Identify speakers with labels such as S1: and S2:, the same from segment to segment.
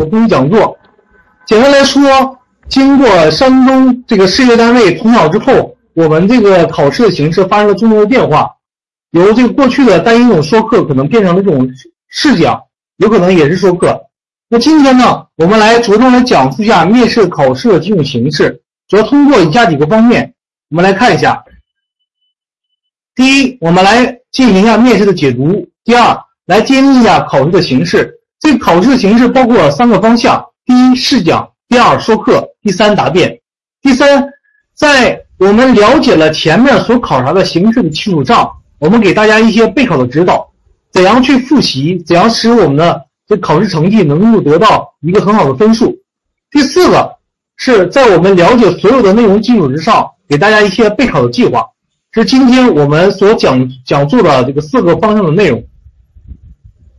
S1: 我公益讲座。简单来说，经过山东这个事业单位统考之后，我们这个考试的形式发生了重大的变化，由这个过去的单一种说课，可能变成了这种试讲，有可能也是说课。那今天呢，我们来着重来讲述一下面试考试的几种形式，主要通过以下几个方面，我们来看一下。第一，我们来进行一下面试的解读；第二，来揭秘一下考试的形式。这考试的形式包括三个方向：第一，试讲；第二，说课；第三，答辩。第三，在我们了解了前面所考察的形式的基础上，我们给大家一些备考的指导，怎样去复习，怎样使我们的这考试成绩能够得到一个很好的分数。第四个是在我们了解所有的内容基础之上，给大家一些备考的计划。是今天我们所讲讲座的这个四个方向的内容。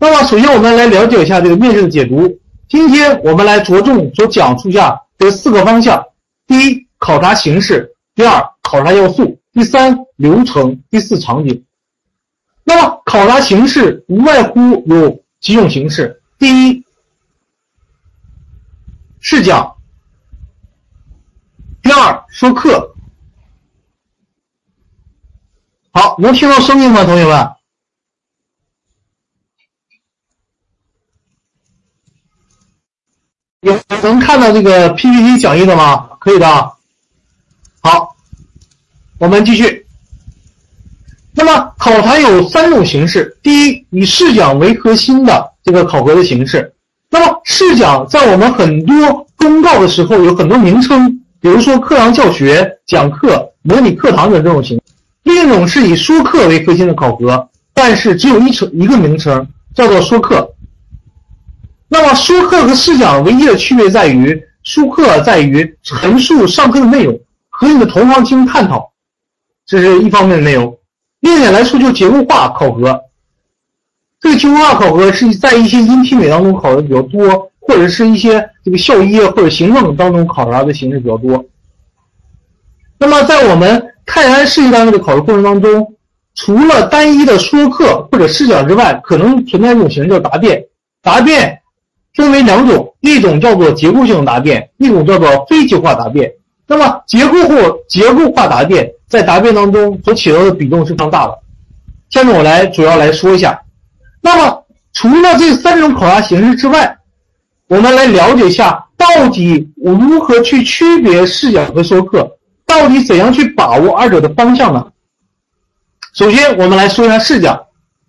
S1: 那么，首先我们来了解一下这个面试的解读。今天我们来着重所讲述一下这四个方向：第一，考察形式；第二，考察要素；第三，流程；第四，场景。那么，考察形式无外乎有几种形式：第一，试讲；第二，说课。好，能听到声音吗，同学们？有能看到这个 PPT 讲义的吗？可以的。好，我们继续。那么考察有三种形式：第一，以试讲为核心的这个考核的形式。那么试讲在我们很多公告的时候有很多名称，比如说课堂教学、讲课、模拟课堂等这种形。另一种是以说课为核心的考核，但是只有一成一个名称，叫做说课。那么说课和试讲唯一的区别在于，说课在于陈述上课的内容和你的同行进行探讨，这是一方面的内容。另一点来说，就结构化考核。这个结构化考核是在一些音体美当中考的比较多，或者是一些这个校医或者行政当中考察的形式比较多。那么在我们泰安市一单位的考试过程当中，除了单一的说课或者试讲之外，可能存在一种形式叫答辩。答辩分为两种，一种叫做结构性答辩，一种叫做非结构化答辩。那么结构或结构化答辩在答辩当中所起到的比重是非常大的。下面我来主要来说一下。那么除了这三种考察形式之外，我们来了解一下到底如何去区别试讲和说课。到底怎样去把握二者的方向呢？首先，我们来说一下试讲。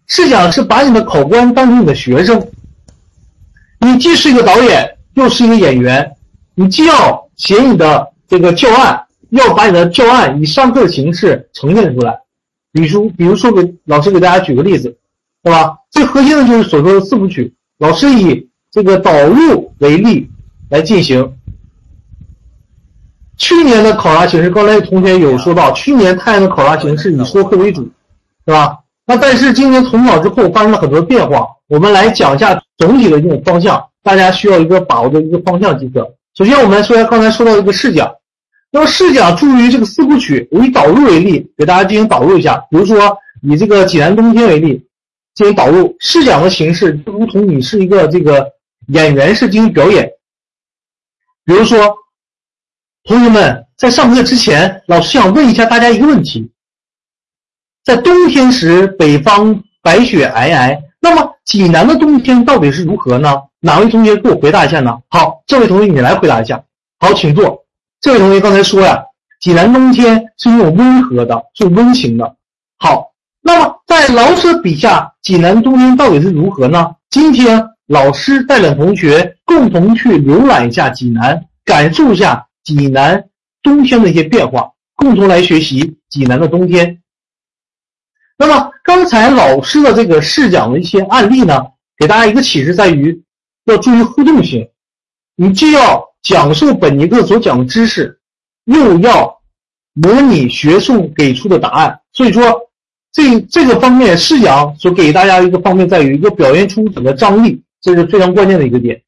S1: 试讲是把你的考官当成你的学生，你既是一个导演，又是一个演员，你既要写你的这个教案，要把你的教案以上课的形式呈现出来。比如，比如说给老师给大家举个例子，对吧？最核心的就是所说的四部曲。老师以这个导入为例来进行。去年的考察形式，刚才同学有说到，去年泰安的考察形式以说课为主，是吧？但是今年统考之后发生了很多变化，我们来讲一下总体的这种方向，大家需要一个把握的一个方向即可。首先，我们来说一下刚才说到一个试讲，那么试讲注于这个四部曲，我以导入为例，给大家进行导入一下。比如说以这个济南冬天为例，进行导入。试讲的形式就如同你是一个这个演员式进行表演，比如说。同学们，在上课之前，老师想问一下大家一个问题：在冬天时，北方白雪皑皑，那么济南的冬天到底是如何呢？哪位同学给我回答一下呢？好，这位同学你来回答一下。好，请坐。这位同学刚才说呀，济南冬天是那种温和的，是温情的。好，那么在老师笔下，济南冬天到底是如何呢？今天老师带领同学共同去浏览一下济南，感受一下。济南冬天的一些变化，共同来学习济南的冬天。那么刚才老师的这个试讲的一些案例呢，给大家一个启示在于，要注意互动性。你既要讲授本节课所讲的知识，又要模拟学生给出的答案。所以说，这这个方面试讲所给大家一个方面在于一个表现出整个张力，这是非常关键的一个点。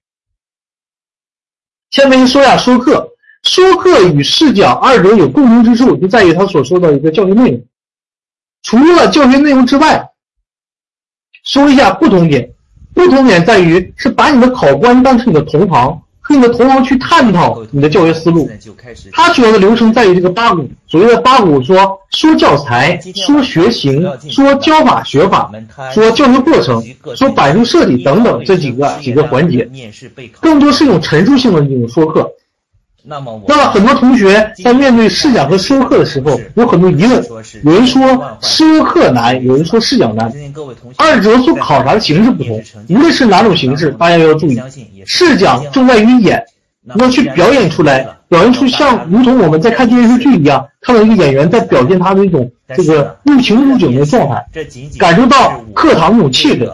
S1: 下面说一下说课。说课与试讲二者有共同之处，就在于他所说的一个教学内容。除了教学内容之外，说一下不同点。不同点在于是把你的考官当成你的同行。和你的同行去探讨你的教学思路，他主要的流程在于这个八股。所谓的八股，说说教材，说学型，说教法学法，说教学过程，说板书设计等等这几个几个环节，更多是一种陈述性的这种说课。那么，那么很多同学在面对试讲和说课的时候，有很多疑问。有人说说课难，有人说试讲难，二者所考察的形式不同。无论是哪种形式，大家要注意，试讲重在于演，要去表演出来，表现出像如同我们在看电视剧一样，看到一个演员在表现他的一种这个入情入景的状态，感受到课堂那种气氛。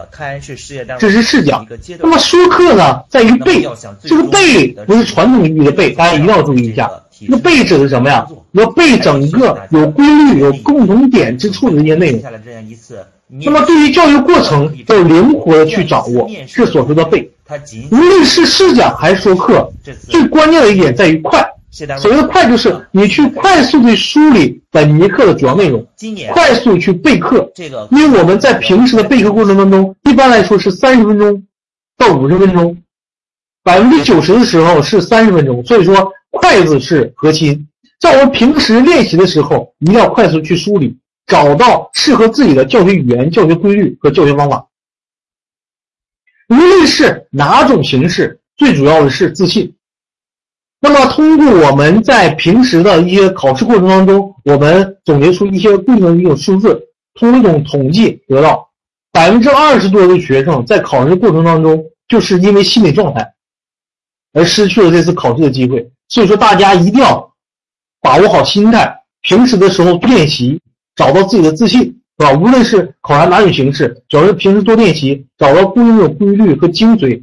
S1: 这是视角。那么说课呢，在于背，这个背不是传统意义的背，大家一定要注意一下。那背指的是什么呀？要背整个有规律、有共同点之处的一些内容。那么对于教育过程，要灵活的去掌握，是所说的背。无论是试讲还是说课，最关键的一点在于快。所谓的快，就是你去快速的梳理本节课的主要内容，快速去备课。这个因为我们在平时的备课过程当中，一般来说是三十分钟到五十分钟，百分之九十的时候是三十分钟。所以说，快字是核心。在我们平时练习的时候，一定要快速去梳理，找到适合自己的教学语言、教学规律和教学方法。无论是哪种形式，最主要的是自信。那么，通过我们在平时的一些考试过程当中，我们总结出一些固定的一种数字，通过一种统计得到，百分之二十多的学生在考试过程当中，就是因为心理状态而失去了这次考试的机会。所以说，大家一定要把握好心态，平时的时候练习，找到自己的自信，是吧？无论是考察哪种形式，只要是平时多练习，找到固定的规律和精髓，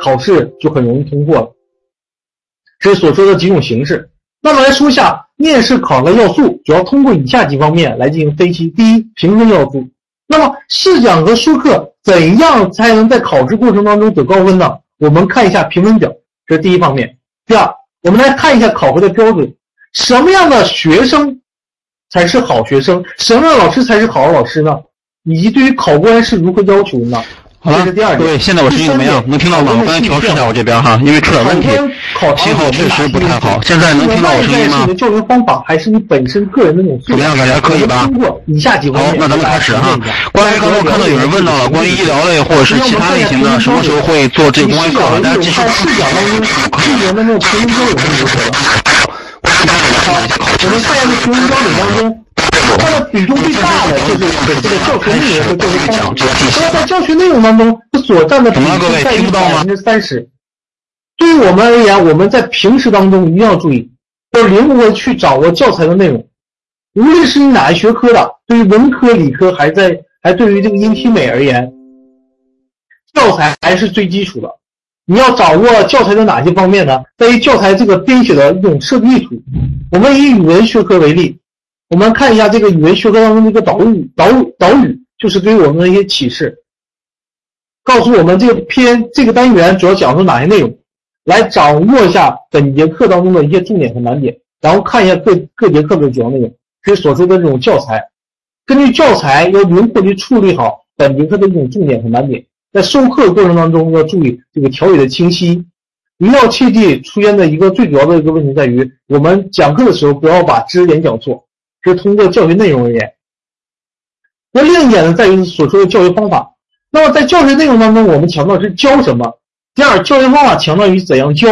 S1: 考试就很容易通过了。这是所说的几种形式。那么来说一下面试考核要素，主要通过以下几方面来进行分析。第一，评分要素。那么试讲和说课怎样才能在考试过程当中得高分呢？我们看一下评分表，这是第一方面。第二，我们来看一下考核的标准，什么样的学生才是好学生？什么样的老师才是好老师呢？以及对于考官是如何要求的呢？
S2: 好了，各位，现在我声音怎么样？能听到吗？我刚才调试一下我这边哈，因为出点问题，信号确实不太好。现在能听到我声音吗？
S1: 教学方法还是你本身个人的那种
S2: 怎么样？大家可以吧？
S1: 通过以下几
S2: 好，那咱们开始哈。关于刚刚看到有人问到了关于医疗类或者是其他类型的，什么时候会做这个公开课？大家继续。
S1: 试讲当中，去年的那个评分标准是如何的？好，我们看一下这评分标准当中。它的比重最大的就是这个教学内容和教学方法。那么在教学内容当中，所占的比重在于百分之三十。对于我们而言，我们在平时当中一定要注意，要灵活去掌握教材的内容。无论是你哪一学科的，对于文科、理科，还在还对于这个音体美而言，教材还是最基础的。你要掌握教材的哪些方面呢？在于教材这个编写的一种设计意图。我们以语文学科为例。我们看一下这个语文学科当中的一个导语，导导语就是对于我们的一些启示，告诉我们这个篇这个单元主要讲述哪些内容，来掌握一下本节课当中的一些重点和难点，然后看一下各各节课的主要内容，是所说的这种教材，根据教材要灵活的处理好本节课的一种重点和难点，在授课过程当中要注意这个条理的清晰，一定要切记出现的一个最主要的一个问题在于，我们讲课的时候不要把知识点讲错。是通过教学内容而言，那另一点呢，在于所说的教学方法。那么在教学内容当中，我们强调是教什么？第二，教学方法强调于怎样教，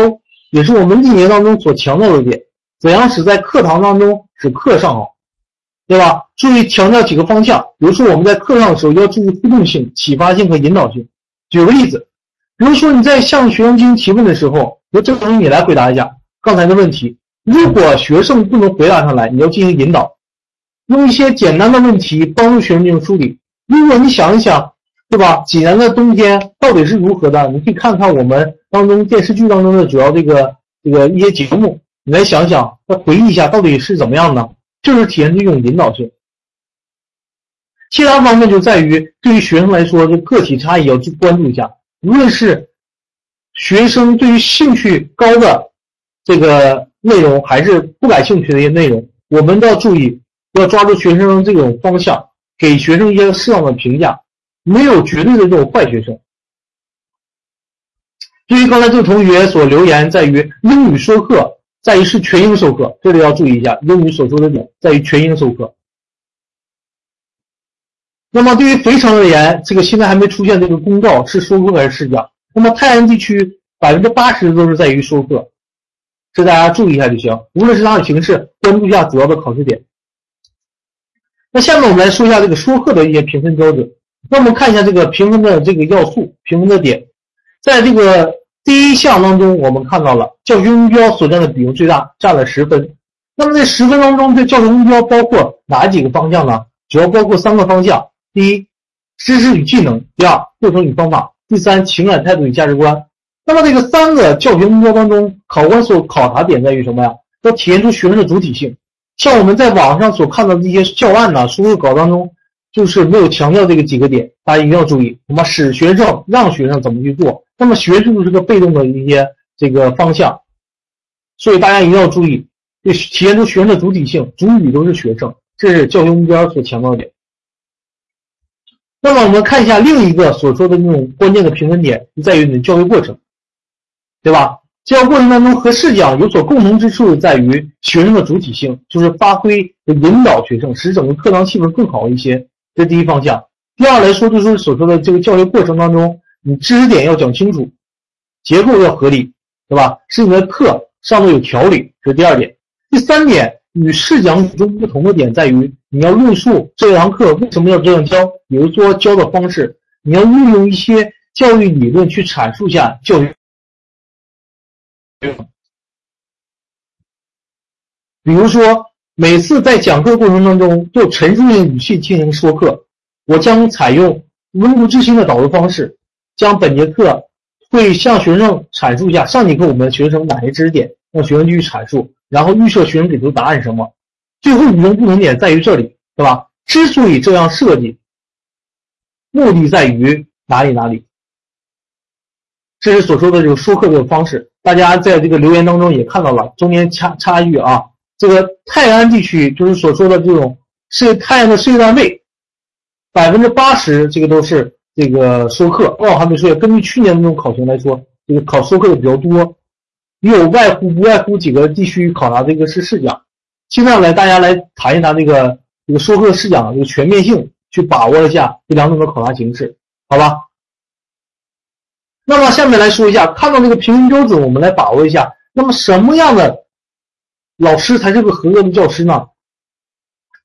S1: 也是我们历年当中所强调的一点。怎样使在课堂当中使课上好，对吧？注意强调几个方向。比如说我们在课上的时候要注意互动性、启发性和引导性。举个例子，比如说你在向学生进行提问的时候，由郑同学你来回答一下刚才的问题。如果学生不能回答上来，你要进行引导。用一些简单的问题帮助学生进行梳理。如果你想一想，对吧？济南的冬天到底是如何的？你可以看看我们当中电视剧当中的主要这个这个一些节目，你来想想，再回忆一下到底是怎么样的，就是体现这种引导性。其他方面就在于对于学生来说，这个体差异要去关注一下。无论是学生对于兴趣高的这个内容，还是不感兴趣的一些内容，我们都要注意。要抓住学生这种方向，给学生一些适当的评价，没有绝对的这种坏学生。对于刚才这个同学所留言，在于英语说课，在于是全英授课，这里要注意一下，英语所说的点在于全英授课。那么对于肥城而言，这个现在还没出现这个公告是说课还是试讲。那么泰安地区百分之八十都是在于说课，这大家注意一下就行。无论是哪种形式，关注一下主要的考试点。那下面我们来说一下这个说课的一些评分标准。那我们看一下这个评分的这个要素，评分的点，在这个第一项当中，我们看到了教学目标所占的比重最大，占了十分。那么这十分当中，这教学目标包括哪几个方向呢？主要包括三个方向：第一，知识与技能；第二，过程与方法；第三，情感态度与价值观。那么这个三个教学目标当中，考官所考察点在于什么呀？要体现出学生的主体性。像我们在网上所看到的一些教案呢，书课稿当中。就是没有强调这个几个点，大家一定要注意。那么使学生让学生怎么去做？那么学术是个被动的一些这个方向，所以大家一定要注意，就体现出学生的主体性，主语都是学生，这是教学目标所强调的点。那么我们看一下另一个所说的那种关键的评分点，就在于你的教学过程，对吧？教学过程当中和试讲有所共同之处，在于学生的主体性，就是发挥引导学生，使整个课堂气氛更好一些。这第一方向，第二来说就是所说的这个教学过程当中，你知识点要讲清楚，结构要合理，对吧？使你的课上面有条理，这是第二点。第三点，与试讲与众不同的点在于，你要论述这堂课为什么要这样教，比如说教的方式，你要运用一些教育理论去阐述一下教育。比如说。每次在讲课过程当中，就陈述性语气进行说课。我将采用温故知新的导入方式，将本节课会向学生阐述一下上节课我们学生哪些知识点，让学生继续阐述，然后预设学生给出答案是什么。最后与众不同点在于这里，对吧？之所以这样设计，目的在于哪里哪里？这是所说的这个说课的方式。大家在这个留言当中也看到了中间差差距啊。这个泰安地区就是所说的这种是泰安的事业单位，百分之八十这个都是这个授课。哦，还没说，根据去年的那种考情来说，这个考授课的比较多，也有外乎不外乎几个地区考察这个是试讲。现在来大家来谈一谈这个这个授课试讲这个全面性，去把握一下这两种的考察形式，好吧？那么下面来说一下，看到这个评分标准，我们来把握一下。那么什么样的？老师才是个合格的教师呢，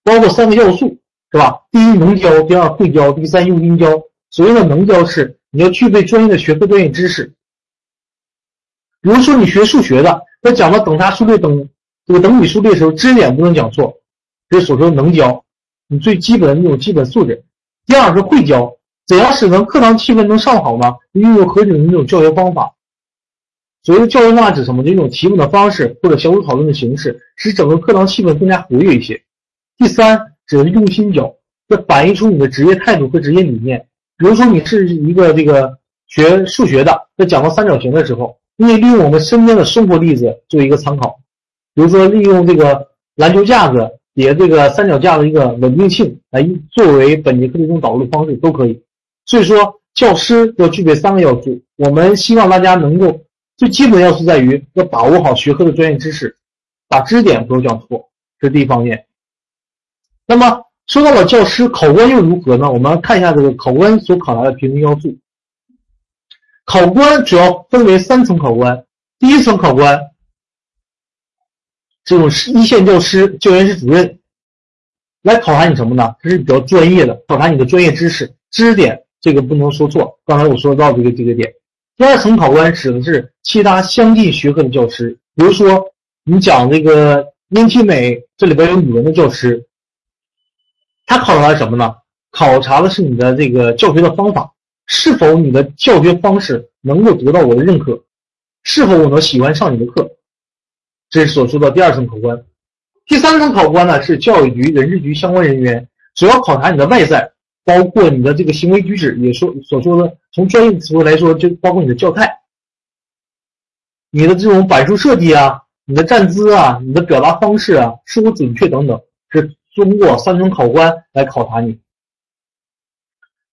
S1: 包括三个要素，是吧？第一，能教；第二，会教；第三，用心教。所谓的能教是你要具备专业的学科专业知识。比如说你学数学的，在讲到等差数列、等这个等比数列的时候，知识点不能讲错，这是所说的能教，你最基本的那种基本素质。第二是会教，怎样使得课堂气氛能上好呢？运用合理的那种教学方法。所谓的教学方法指什么？一种提问的方式或者小组讨论的形式，使整个课堂气氛更加活跃一些。第三，指用心教，要反映出你的职业态度和职业理念。比如说，你是一个这个学数学的，在讲到三角形的时候，你也利用我们身边的生活例子做一个参考。比如说，利用这个篮球架子叠这个三脚架的一个稳定性来作为本节课的一种导入方式都可以。所以说，教师要具备三个要素。我们希望大家能够。最基本要素在于要把握好学科的专业知识，把知识点不要讲错，这是第一方面。那么说到了教师，考官又如何呢？我们看一下这个考官所考察的评分要素。考官主要分为三层考官，第一层考官，这种是一线教师、教研室主任，来考察你什么呢？这是比较专业的，考察你的专业知识、知识点，这个不能说错。刚才我说到这个这个点。第二层考官指的是其他相近学科的教师，比如说你讲这个英体美，这里边有语文的教师，他考察什么呢？考察的是你的这个教学的方法，是否你的教学方式能够得到我的认可，是否我能喜欢上你的课，这是所说的第二层考官。第三层考官呢是教育局、人事局相关人员，主要考察你的外在。包括你的这个行为举止，也说所说的，从专业词汇来说，就包括你的教态、你的这种板书设计啊、你的站姿啊、你的表达方式啊，是否准确等等，是通过三层考官来考察你。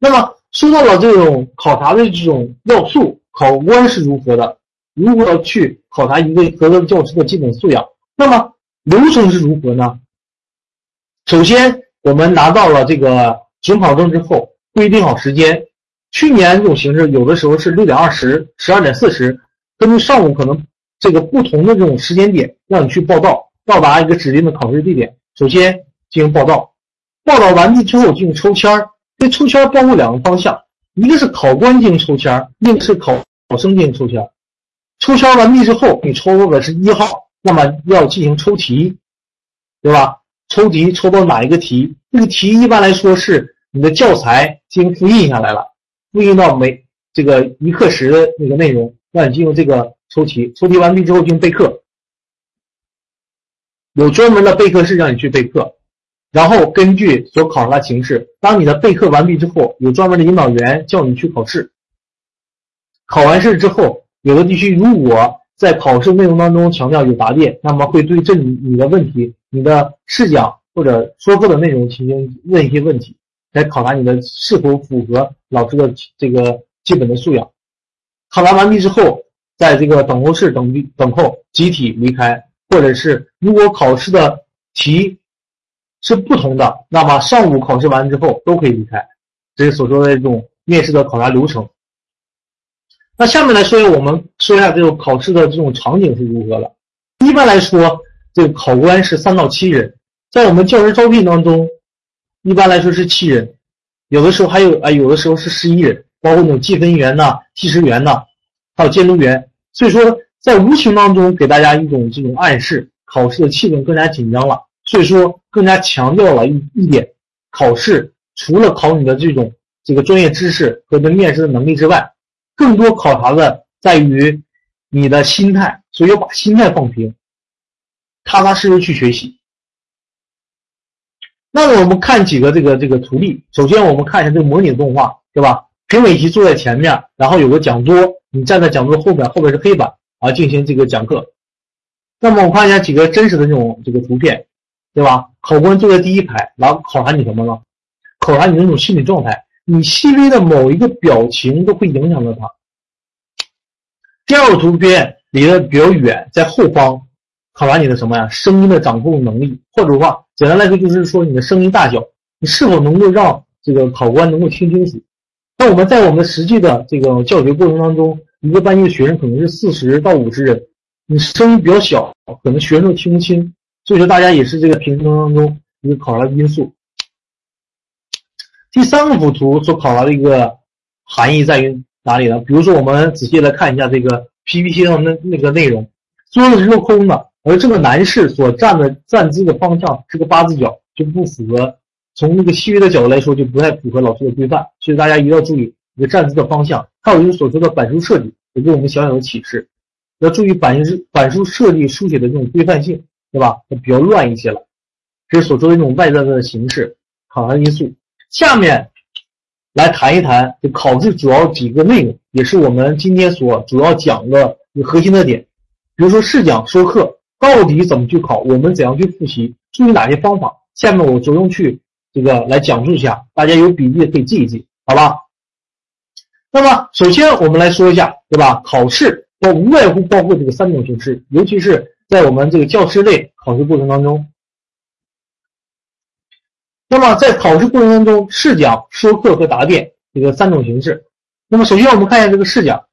S1: 那么说到了这种考察的这种要素，考官是如何的，如何去考察一个合格教师的基本素养。那么流程是如何呢？首先，我们拿到了这个准考证之后，规定好时间。去年这种形式，有的时候是六点二十、十二点四十，根据上午可能这个不同的这种时间点，让你去报到，到达一个指定的考试地点。首先进行报到，报到完毕之后进行抽签儿。这抽签包括两个方向，一个是考官进行抽签儿，另一个是考考生进行抽签儿。抽签完毕之后，你抽到的是一号，那么要进行抽题，对吧？抽题抽到哪一个题？这个题一般来说是你的教材进行复印下来了。复印到每这个一课时的那个内容，让你进入这个抽题。抽题完毕之后进行备课，有专门的备课室让你去备课。然后根据所考察的形式，当你的备课完毕之后，有专门的引导员叫你去考试。考完试之后，有的地区如果在考试内容当中强调有答辩，那么会对这你的问题、你的试讲或者说课的内容进行问一些问题。来考察你的是否符合老师的这个基本的素养。考察完毕之后，在这个等候室等等候集体离开，或者是如果考试的题是不同的，那么上午考试完之后都可以离开。这是所说的这种面试的考察流程。那下面来说一下，我们说一下这种考试的这种场景是如何的。一般来说，这个考官是三到七人，在我们教师招聘当中。一般来说是七人，有的时候还有啊，有的时候是十一人，包括那种计分员呐、计时员呐，还有监督员。所以说，在无形当中给大家一种这种暗示，考试的气氛更加紧张了。所以说，更加强调了一一点，考试除了考你的这种这个专业知识和对面试的能力之外，更多考察的在于你的心态，所以要把心态放平，踏踏实实去学习。那么我们看几个这个这个图例。首先我们看一下这个模拟动画，对吧？评委席坐在前面，然后有个讲桌，你站在讲桌后边，后边是黑板啊，进行这个讲课。那么我看一下几个真实的这种这个图片，对吧？考官坐在第一排，然后考察你什么呢？考察你那种心理状态，你细微的某一个表情都会影响到他。第二个图片离得比较远，在后方。考察你的什么呀？声音的掌控能力，或者话，简单来说就是说你的声音大小，你是否能够让这个考官能够听清楚？那我们在我们实际的这个教学过程当中，一个班级的学生可能是四十到五十人，你声音比较小，可能学生都听不清。所以说，大家也是这个评分当中一个考察的因素。第三个幅图所考察的一个含义在于哪里呢？比如说，我们仔细来看一下这个 PPT 上那那个内容，桌子是镂空的。而这个男士所站的站姿的方向是个八字脚，就不符合。从那个细微的角度来说，就不太符合老师的规范。所以大家一定要注意一个站姿的方向。还有就是所说的板书设计，也给我们小小的启示。要注意板书板书设计书写的这种规范性，对吧？比较乱一些了。这是所说的这种外在的形式考察因素。下面来谈一谈就考试主要几个内容，也是我们今天所主要讲的核心的点。比如说试讲说课。到底怎么去考？我们怎样去复习？注意哪些方法？下面我着重去这个来讲述一下，大家有笔记可以记一记，好吧？那么首先我们来说一下，对吧？考试包无外乎包括这个三种形式，尤其是在我们这个教师类考试过程当中。那么在考试过程当中，试讲、说课和答辩这个三种形式。那么首先我们看一下这个试讲。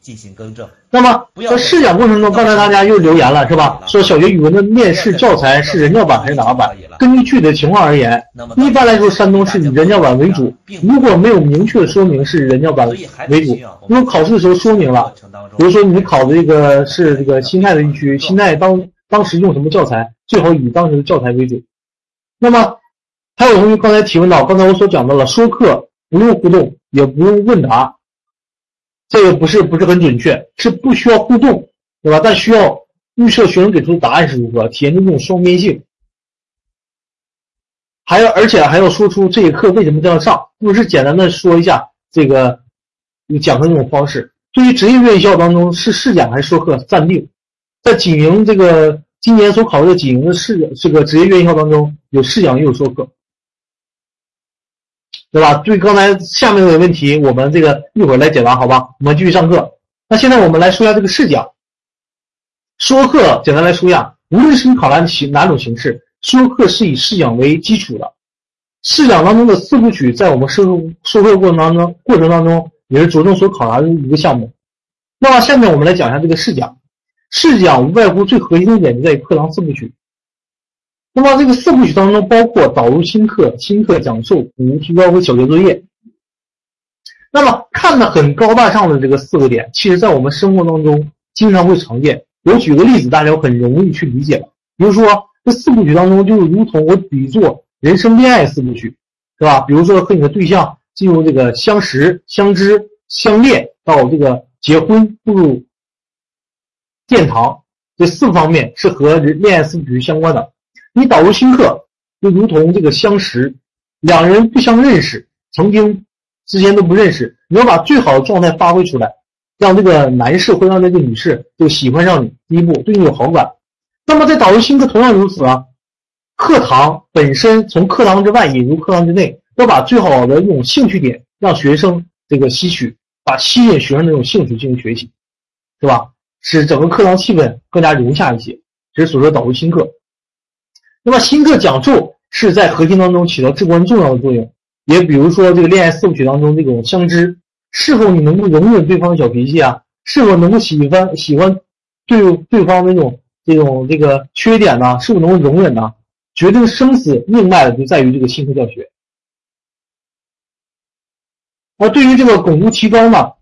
S3: 进行更正。
S1: 那么在试讲过程中，刚才大家又留言了，是吧？说小学语文的面试教材是人教版还是哪个版？根据具体的情况而言，一般来说，山东是以人教版为主。如果没有明确说明是人教版为主，如果考试的时候说明了，比如说你考的这个是这个新泰的地区，新泰当当时用什么教材，最好以当时的教材为主。那么还有同学刚才提问到，刚才我所讲到了，说课不用互动，也不用问答。这个不是不是很准确，是不需要互动，对吧？但需要预测学生给出的答案是如何，体现出这种双边性。还要而且还要说出这节课为什么这样上，不是简单的说一下这个讲的这种方式。对于职业院校当中是试讲还是说课暂定，在锦营这个今年所考的锦营的试这个职业院校当中有试讲也有说课。对吧？对刚才下面的问题，我们这个一会儿来解答，好吧？我们继续上课。那现在我们来说一下这个试讲。说课简单来说一下，无论是你考察形哪种形式，说课是以试讲为基础的。试讲当中的四部曲，在我们授授课过程当中过程当中，也是着重所考察的一个项目。那么下面我们来讲一下这个试讲。试讲无外乎最核心的点就在于课堂四部曲。那么这个四部曲当中，包括导入新课、新课讲授、补充提高和小学作业。那么看的很高大上的这个四个点，其实在我们生活当中经常会常见。我举个例子，大家很容易去理解了。比如说这四部曲当中，就如同我比作人生恋爱四部曲，是吧？比如说和你的对象进入这个相识、相知、相恋，到这个结婚、步入殿堂，这四个方面是和恋爱四部曲相关的。你导入新课，就如同这个相识，两人不相认识，曾经之间都不认识，你要把最好的状态发挥出来，让这个男士或让这个女士就喜欢上你，第一步对你有好感。那么在导入新课同样如此啊，课堂本身从课堂之外引入课堂之内，要把最好的一种兴趣点让学生这个吸取，把吸引学生的这种兴趣进行学习，是吧？使整个课堂气氛更加融洽一些，这是所说导入新课。那么新课讲授是在核心当中起到至关重要的作用。也比如说这个恋爱四部曲当中这种相知，是否你能够容忍对方的小脾气啊？是否能够喜欢喜欢对对方那种这种这个缺点呢？是否能够容忍呢？决定生死命脉的就在于这个新课教学。而对于这个巩固提高呢，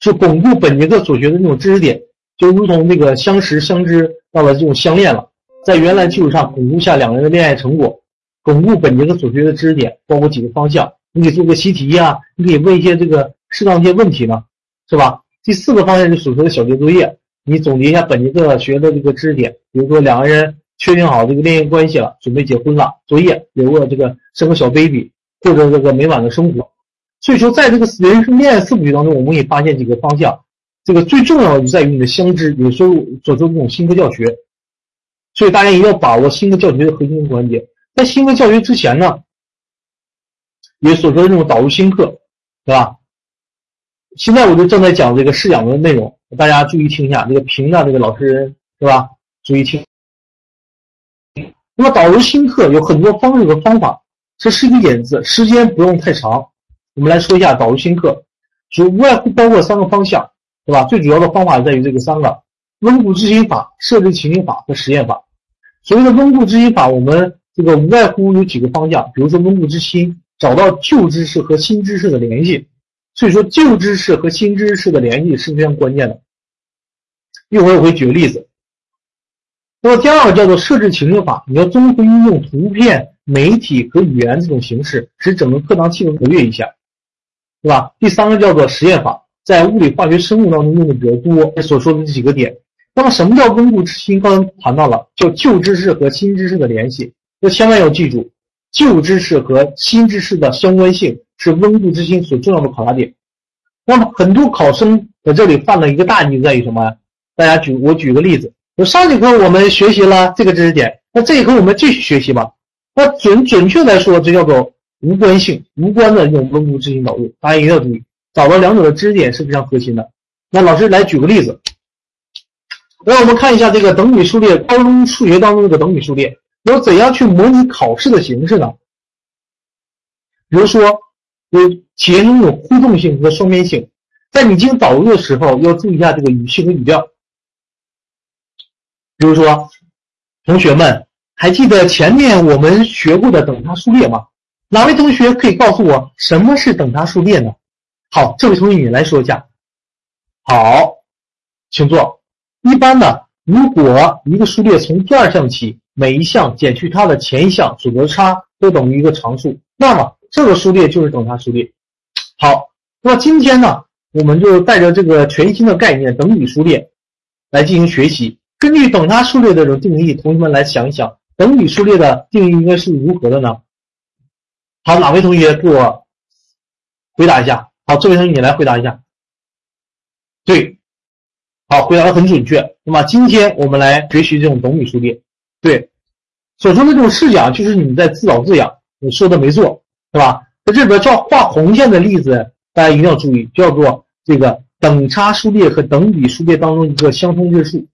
S1: 是巩固本节课所学的那种知识点，就如同这个相识相知到了这种相恋了。在原来基础上巩固下两个人的恋爱成果，巩固本节课所学的知识点，包括几个方向。你可以做个习题呀，你可以问一些这个适当一些问题呢，是吧？第四个方向就是所说的小结作业，你总结一下本节课学的这个知识点，比如说两个人确定好这个恋爱关系了，准备结婚了，作业有个这个生个小 baby 或者这个美满的生活。所以说，在这个人生恋爱四部曲当中，我们可以发现几个方向，这个最重要的就在于你的相知，有时候所做这种新课教学。所以大家一定要把握新的教学的核心环节。在新的教学之前呢，也所说的这种导入新课，对吧？现在我就正在讲这个试讲的内容，大家注意听一下。这个评价这个老师，对吧？注意听。那么导入新课有很多方式和方法，这是一个引子，时间不用太长。我们来说一下导入新课，主无外乎包括三个方向，对吧？最主要的方法在于这个三个。温故知新法、设置情境法和实验法。所谓的温故知新法，我们这个无外乎有几个方向，比如说温故知新，找到旧知识和新知识的联系。所以说，旧知识和新知识的联系是非常关键的。一会儿我会举个例子。那么第二个叫做设置情境法，你要综合运用图片、媒体和语言这种形式，使整个课堂气氛活跃一下，对吧？第三个叫做实验法，在物理、化学、生物当中用的比较多。所说的这几个点。那么，什么叫温故知新？刚才谈到了，叫旧知识和新知识的联系，那千万要记住，旧知识和新知识的相关性是温故知新所重要的考察点。那么，很多考生在这里犯了一个大忌，在于什么呀？大家举我举个例子，就上节课我们学习了这个知识点，那这一课我们继续学习吧。那准准确来说，这叫做无关性、无关的用温故知新导入，大家一定要注意，找到两者的知识点是非常核心的。那老师来举个例子。让我们看一下这个等比数列，高中数学当中这个等比数列，要怎样去模拟考试的形式呢？比如说，有体现出有互动性和双边性，在你进行导入的时候，要注意一下这个语气和语调。比如说，同学们还记得前面我们学过的等差数列吗？哪位同学可以告诉我什么是等差数列呢？好，这位同学你来说一下。好，请坐。一般呢，如果一个数列从第二项起，每一项减去它的前一项所得差都等于一个常数，那么这个数列就是等差数列。好，那今天呢，我们就带着这个全新的概念等比数列来进行学习。根据等差数列的这种定义，同学们来想一想，等比数列的定义应该是如何的呢？好，哪位同学给我回答一下？好，这位同学你来回答一下。对。好，回答的很准确。那么今天我们来学习这种等比数列。对，所说的这种试讲，就是你们在自导自演。你说的没错，对吧？在这里边叫画红线的例子，大家一定要注意，叫做这个等差数列和等比数列当中一个相通之数。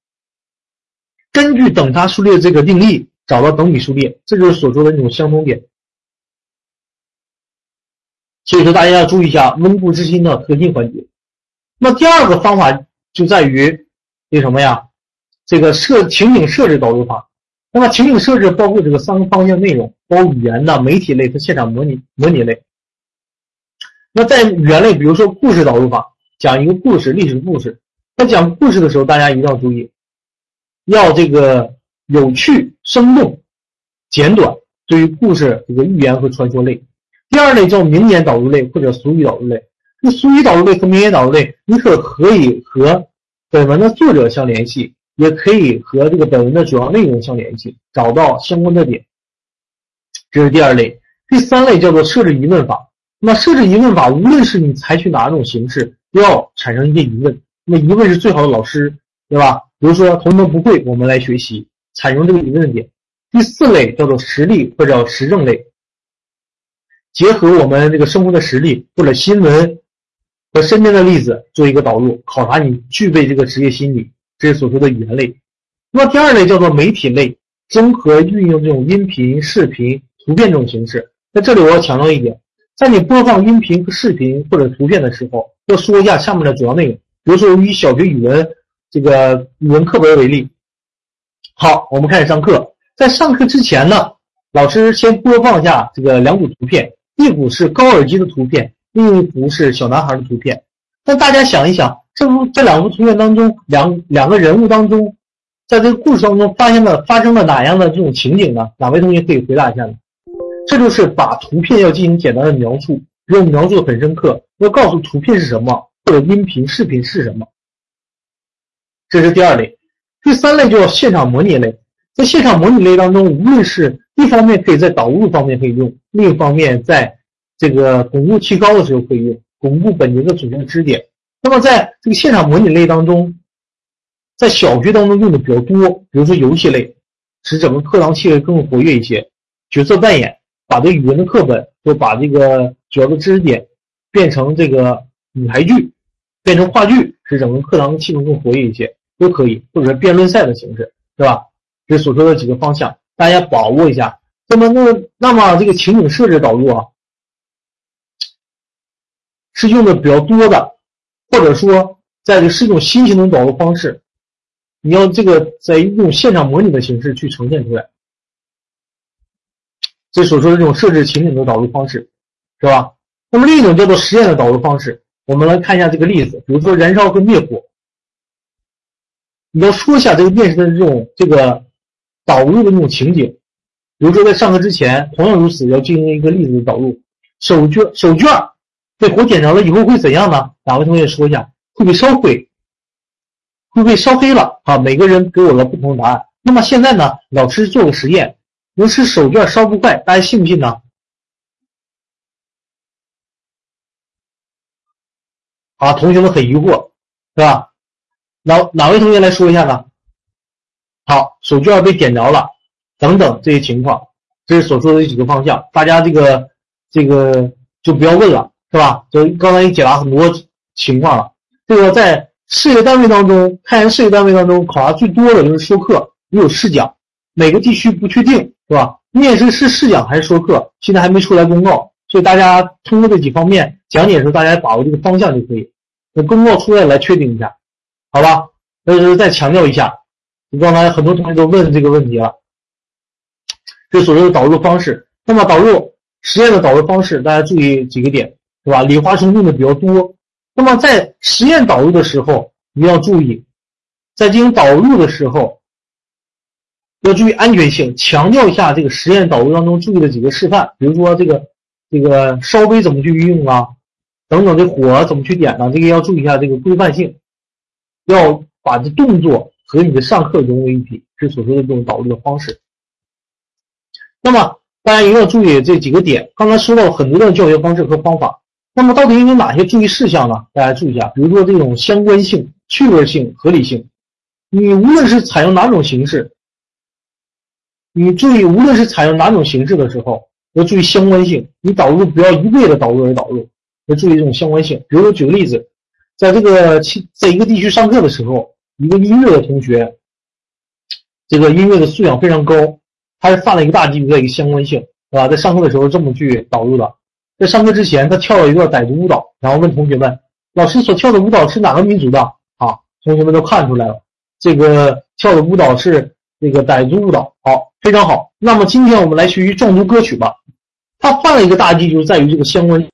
S1: 根据等差数列这个定义，找到等比数列，这就是所说的那种相通点。所以说，大家要注意一下温故知新的核心环节。那第二个方法就在于那什么呀？这个设情景设置导入法。那么情景设置包括这个三个方向内容，包括语言的、媒体类和现场模拟模拟类。那在语言类，比如说故事导入法，讲一个故事，历史故事。那讲故事的时候，大家一定要注意，要这个有趣、生动、简短。对于故事这个寓言和传说类。第二类叫名言导入类或者俗语导入类。那俗语导入类和名言导入类，你可可以和本文的作者相联系，也可以和这个本文的主要内容相联系，找到相关的点。这是第二类。第三类叫做设置疑问法。那么设置疑问法，无论是你采取哪种形式，都要产生一些疑问。那疑问是最好的老师，对吧？比如说同学们不会，我们来学习，产生这个疑问点。第四类叫做实例或者实证类。结合我们这个生活的实例或者新闻和身边的例子做一个导入，考察你具备这个职业心理，这是所说的语言类。那么第二类叫做媒体类，综合运用这种音频、视频、图片这种形式。在这里我要强调一点，在你播放音频和视频或者图片的时候，要说一下下面的主要内容。比如说以小学语文这个语文课本为例，好，我们开始上课。在上课之前呢，老师先播放一下这个两组图片。一组是高尔基的图片，另一幅是小男孩的图片。那大家想一想，这幅这两幅图片当中，两两个人物当中，在这个故事当中发现了发生了哪样的这种情景呢？哪位同学可以回答一下呢？这就是把图片要进行简单的描述，不用描述的很深刻，要告诉图片是什么，或者音频、视频是什么。这是第二类，第三类叫现场模拟类。在现场模拟类当中，无论是一方面可以在导入方面可以用，另一方面在这个巩固提高的时候可以用，巩固本节课主要知识点。那么在这个现场模拟类当中，在小学当中用的比较多，比如说游戏类，使整个课堂气氛更活跃一些；角色扮演，把这语文的课本就把这个主要的知识点变成这个舞台剧，变成话剧，使整个课堂气氛更活跃一些，都可以，或者是辩论赛的形式，对吧？这所说的几个方向，大家把握一下。那么，那那么这个情景设置导入啊，是用的比较多的，或者说，在这是一种新型的导入方式。你要这个在用现场模拟的形式去呈现出来。这所说的这种设置情景的导入方式，是吧？那么另一种叫做实验的导入方式，我们来看一下这个例子，比如说燃烧和灭火。你要说一下这个面试的这种这个。导入的那种情景，比如说在上课之前，同样如此，要进行一个例子的导入。手绢手绢被火点着了以后会怎样呢？哪位同学说一下？会被烧毁，会被烧黑了啊！每个人给我了不同的答案。那么现在呢，老师做个实验，能使手绢烧不坏，大家信不信呢？啊，同学们很疑惑，是吧？哪哪位同学来说一下呢？好，手绢被点着了，等等这些情况，这是所说的这几个方向，大家这个这个就不要问了，是吧？就刚才也解答很多情况了。这个在事业单位当中，太原事业单位当中考察最多的就是说课，也有试讲，每个地区不确定，是吧？面试是试讲还是说课，现在还没出来公告，所以大家通过这几方面讲解的时候，大家把握这个方向就可以。等公告出来来确定一下，好吧？那就是再强调一下。刚才很多同学都问这个问题了，这所谓的导入方式。那么导入实验的导入方式，大家注意几个点，是吧？理化生用的比较多。那么在实验导入的时候，你要注意，在进行导入的时候，要注意安全性。强调一下这个实验导入当中注意的几个示范，比如说这个这个烧杯怎么去运用啊，等等，这火怎么去点呢？这个要注意一下这个规范性，要把这动作。和你的上课融为一体，是所说的这种导入的方式。那么大家一定要注意这几个点。刚才说到很多的教学方式和方法，那么到底有哪些注意事项呢？大家注意一下，比如说这种相关性、趣味性、合理性。你无论是采用哪种形式，你注意，无论是采用哪种形式的时候，要注意相关性。你导入不要一味的导入而导入，要注意这种相关性。比如说举个例子，在这个在一个地区上课的时候，一个音乐的同学，这个音乐的素养非常高，他是犯了一个大忌的一个相关性，是吧？在上课的时候这么去导入的。在上课之前，他跳了一段傣族舞蹈，然后问同学们：“老师所跳的舞蹈是哪个民族的？”啊，同学们都看出来了，这个跳的舞蹈是这个傣族舞蹈。好，非常好。那么今天我们来学习壮族歌曲吧。他犯了一个大忌，就是在于这个相关。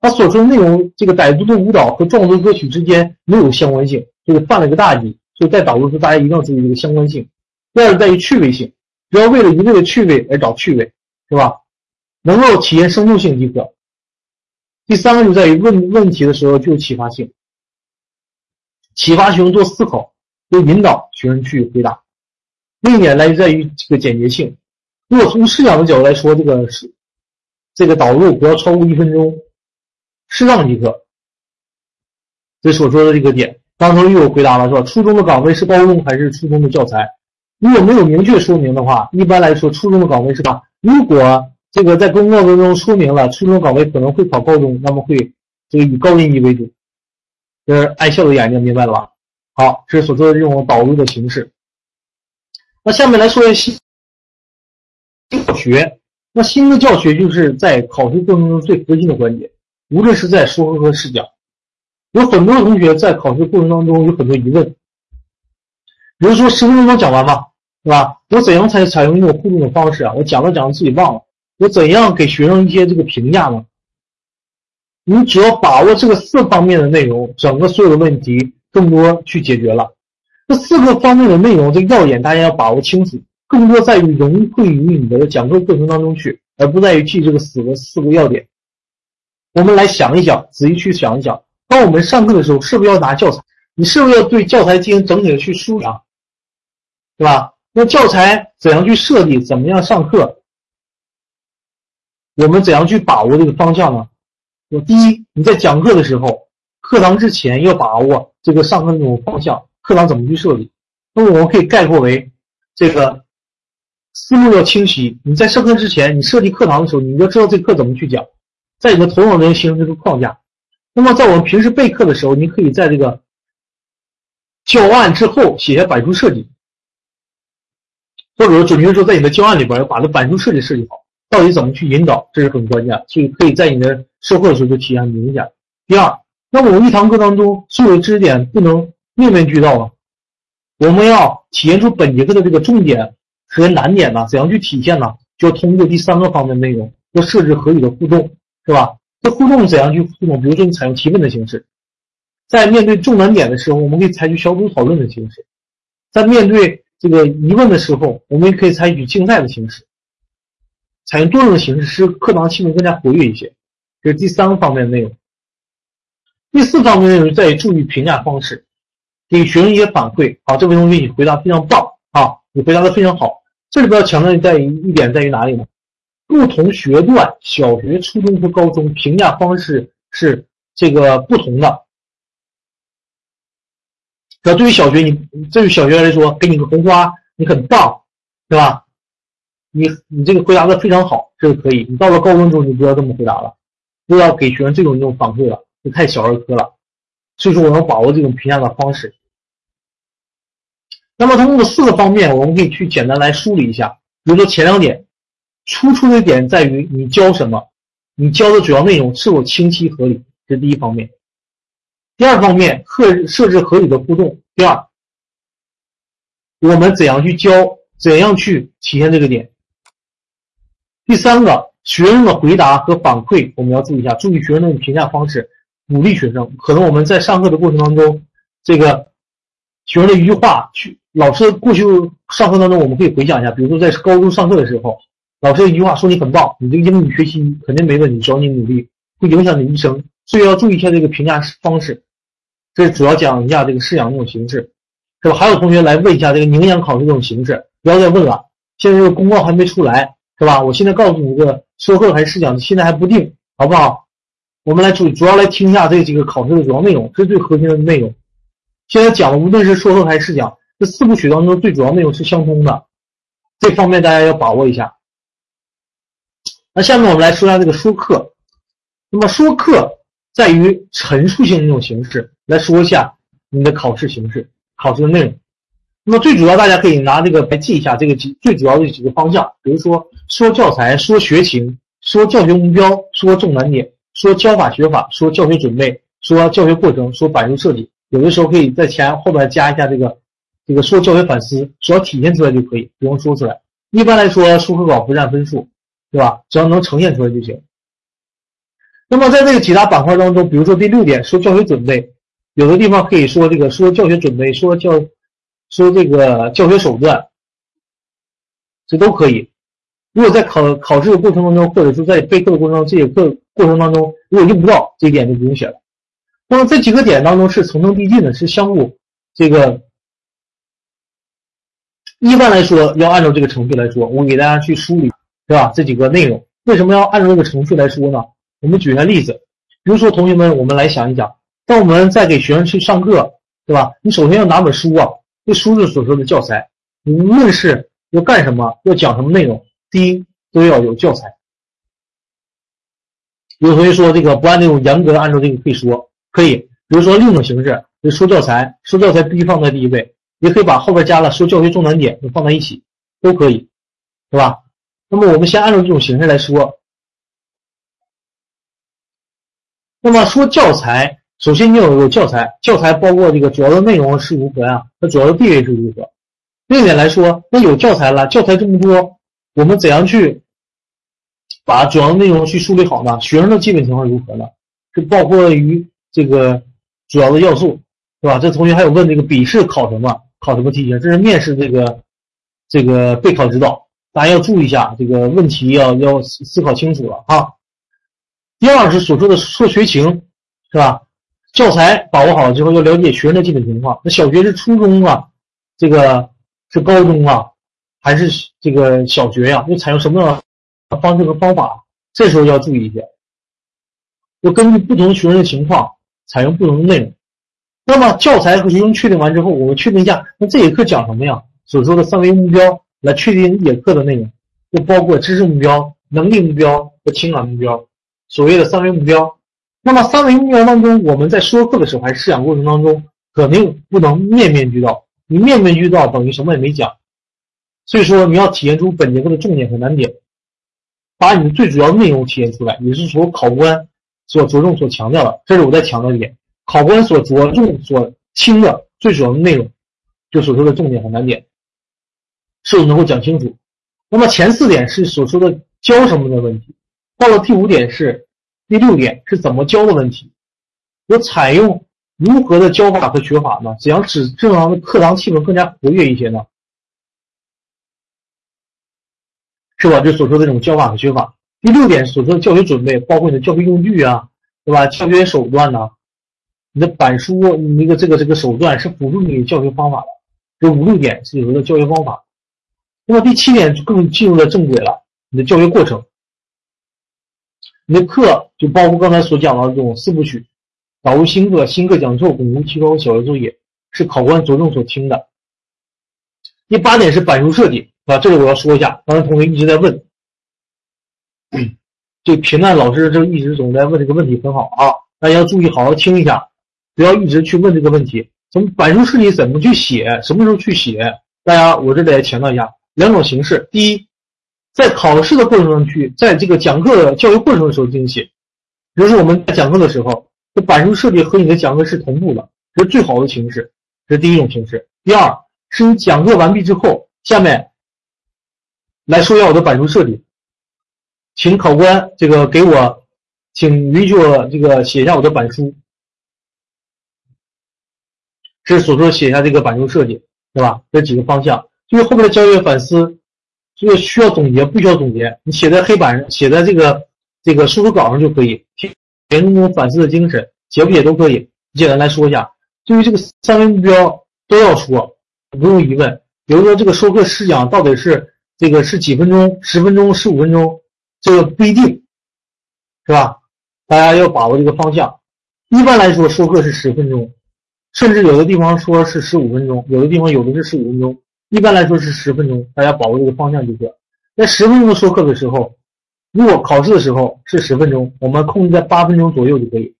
S1: 他所说的内容，这个傣族的舞蹈和壮族歌曲之间没有相关性，这个犯了一个大忌。所以在导入时，大家一定要注意这个相关性。第二，在于趣味性，不要为了一味的趣味而找趣味，是吧？能够体现生动性即可。第三个就在于问问题的时候具有启发性，启发学生多思考，多引导学生去回答。另一点来在于这个简洁性。如果从试讲的角度来说，这个是这个导入不要超过一分钟，适当即可。这所说的这个点。刚才又有回答了是吧？初中的岗位是高中还是初中的教材？如果没有明确说明的话，一般来说初中的岗位是吧？如果这个在公告当中说明了初中岗位可能会考高中，那么会这个以高年级为主，这是爱笑的眼睛，明白了吧？好，这是所说的这种导入的形式。那下面来说一下新教学。那新的教学就是在考试过程中最核心的环节，无论是在说和和试讲，有很多同学在考试过程当中有很多疑问，比如说十分钟能讲完吗？是吧？我怎样才采用一种互动的方式啊？我讲着讲着自己忘了。我怎样给学生一些这个评价呢？你只要把握这个四方面的内容，整个所有的问题更多去解决了。这四个方面的内容，这个要点大家要把握清楚，更多在于融汇于你的讲课过程当中去，而不在于记这个死的四个要点。我们来想一想，仔细去想一想，当我们上课的时候，是不是要拿教材？你是不是要对教材进行整体的去梳理啊，对吧？那教材怎样去设计？怎么样上课？我们怎样去把握这个方向呢？我第一，你在讲课的时候，课堂之前要把握这个上课那种方向，课堂怎么去设计？那么我们可以概括为，这个思路要清晰。你在上课之前，你设计课堂的时候，你要知道这课怎么去讲，在你的头脑中形成这个框架。那么在我们平时备课的时候，你可以在这个教案之后写下板书设计，或者说准确说，在你的教案里边要把这板书设计设计好。到底怎么去引导，这是很关键，所以可以在你的授课的时候就体现明显。第二，那我们一堂课当中所有的知识点不能面面俱到啊，我们要体现出本节课的这个重点和难点呢，怎样去体现呢？就要通过第三个方面内容，要设置合理的互动，是吧？这互动怎样去互动？比如说你采用提问的形式，在面对重难点的时候，我们可以采取小组讨论的形式；在面对这个疑问的时候，我们也可以采取竞赛的形式。采用多种的形式，使课堂气氛更加活跃一些，这是第三个方面的内容。第四方面内容在于注意评价方式，给学生一些反馈。好，这位同学你回答非常棒啊，你回答的非常好。这里边要强调在于一点在于哪里呢？不同学段，小学、初中和高中评价方式是这个不同的。那对于小学，你对于小学来说，给你个红花，你很棒，对吧？你你这个回答的非常好，这个可以。你到了高中之后，你不要这么回答了，不要给学生这种这种反馈了，这太小儿科了。所以说，我们把握这种评价的方式。那么，通过四个方面，我们可以去简单来梳理一下。比如说前两点，突出的点在于你教什么，你教的主要内容是否清晰合理，这是第一方面。第二方面，设设置合理的互动。第二，我们怎样去教，怎样去体现这个点。第三个，学生的回答和反馈，我们要注意一下，注意学生的评价方式，鼓励学生。可能我们在上课的过程当中，这个学生的一句话，去老师过去上课当中，我们可以回想一下，比如说在高中上课的时候，老师一句话说你很棒，你这个英语学习肯定没问题，只要你努力，会影响你一生，所以要注意一下这个评价方式。这主要讲一下这个试讲这种形式，是吧？还有同学来问一下这个营养考试这种形式，不要再问了，现在这个公告还没出来。是吧？我现在告诉你一个说课还是试讲，现在还不定，好不好？我们来主主要来听一下这几个考试的主要内容，这是最核心的内容。现在讲的无论是说课还是试讲，这四部曲当中最主要内容是相通的，这方面大家要把握一下。那下面我们来说一下这个说课。那么说课在于陈述性的一种形式来说一下你的考试形式、考试的内容。那么最主要，大家可以拿这个来记一下这个几最主要的几个方向，比如说说教材、说学情、说教学目标、说重难点、说教法学法、说教学准备、说教学过程、说板书设计。有的时候可以在前后边加一下这个这个说教学反思，只要体现出来就可以，不用说出来。一般来说，说课稿不占分数，对吧？只要能呈现出来就行。那么在这个几大板块当中，比如说第六点说教学准备，有的地方可以说这个说教学准备，说教。说这个教学手段，这都可以。如果在考考试的过程当中，或者说在备课的过程中，这节课过程当中，如果用不到这一点，就不用写了。那么这几个点当中是层层递进的，是相互这个。一般来说，要按照这个程序来说，我给大家去梳理，对吧？这几个内容为什么要按照这个程序来说呢？我们举一个例子，比如说同学们，我们来想一想，当我们在给学生去上课，对吧？你首先要拿本书啊。这书是所说的教材，无论是要干什么，要讲什么内容，第一都要有教材。有同学说这个不按那种严格的按照这个可以说可以，比如说另一种形式，就说教材，说教材必须放在第一位，也可以把后边加了说教学重难点就放在一起，都可以，是吧？那么我们先按照这种形式来说。那么说教材。首先，你有有教材，教材包括这个主要的内容是如何呀？它主要的地位是如何？另一点来说，那有教材了，教材这么多，我们怎样去把主要的内容去梳理好呢？学生的基本情况如何呢？是包括于这个主要的要素，是吧？这同学还有问这个笔试考什么？考什么题型？这是面试这个这个备考指导，大家要注意一下，这个问题要要思考清楚了啊。第二是所说的说学情，是吧？教材把握好了之后，要了解学生的基本情况。那小学是初中啊，这个是高中啊，还是这个小学呀？要采用什么样的方式和方法？这时候要注意一些，要根据不同学生的情况，采用不同的内容。那么教材和学生确定完之后，我们确定一下，那这节课讲什么呀？所说的三维目标来确定一节课的内容，就包括知识目标、能力目标和情感目标。所谓的三维目标。那么三维目标当中，我们在说课的时候还是试讲过程当中，肯定不能面面俱到。你面面俱到等于什么也没讲。所以说你要体现出本节课的重点和难点，把你的最主要内容体现出来，也是说考官所着重、所强调的。这是我在强调一点，考官所着重、所听的最主要的内容，就所说的重点和难点，是否能够讲清楚？那么前四点是所说的教什么的问题，到了第五点是。第六点是怎么教的问题，我采用如何的教法和学法呢？怎样使正常的课堂气氛更加活跃一些呢？是吧？就所说的这种教法和学法。第六点所说的教学准备，包括你的教学用具啊，对吧？教学手段呢？你的板书，你那个这个这个手段是辅助你教学方法的。这五六点是有的教学方法。那么第七点就更进入了正轨了，你的教学过程。你的课就包括刚才所讲的这种四部曲，导入新课、新课讲授、巩固提高小学作业，是考官着重所听的。第八点是板书设计啊，这个我要说一下，刚才同学一直在问，这平淡老师就一直总在问这个问题，很好啊，大家要注意，好好听一下，不要一直去问这个问题。从板书设计怎么去写，什么时候去写？大家我这里强调一下，两种形式，第一。在考试的过程中去，在这个讲课的教育过程的时候进行写，比如说我们在讲课的时候，这板书设计和你的讲课是同步的，这是最好的形式，这是第一种形式。第二，是你讲课完毕之后，下面来说一下我的板书设计，请考官这个给我，请允许我这个写一下我的板书，这是所说写一下这个板书设计，对吧？这几个方向，就是后面的教学反思。这个需要总结，不需要总结，你写在黑板上，写在这个这个输出稿上就可以。填充这种反思的精神，写不写都可以。简单来说一下，对于这个三维目标都要说，不用疑问。比如说这个说课试讲到底是这个是几分钟，十分钟、十五分钟，这个不一定，是吧？大家要把握这个方向。一般来说，说课是十分钟，甚至有的地方说是十五分钟，有的地方有的是十五分钟。一般来说是十分钟，大家把握这个方向就行。在十分钟的说课的时候，如果考试的时候是十分钟，我们控制在八分钟左右就可以。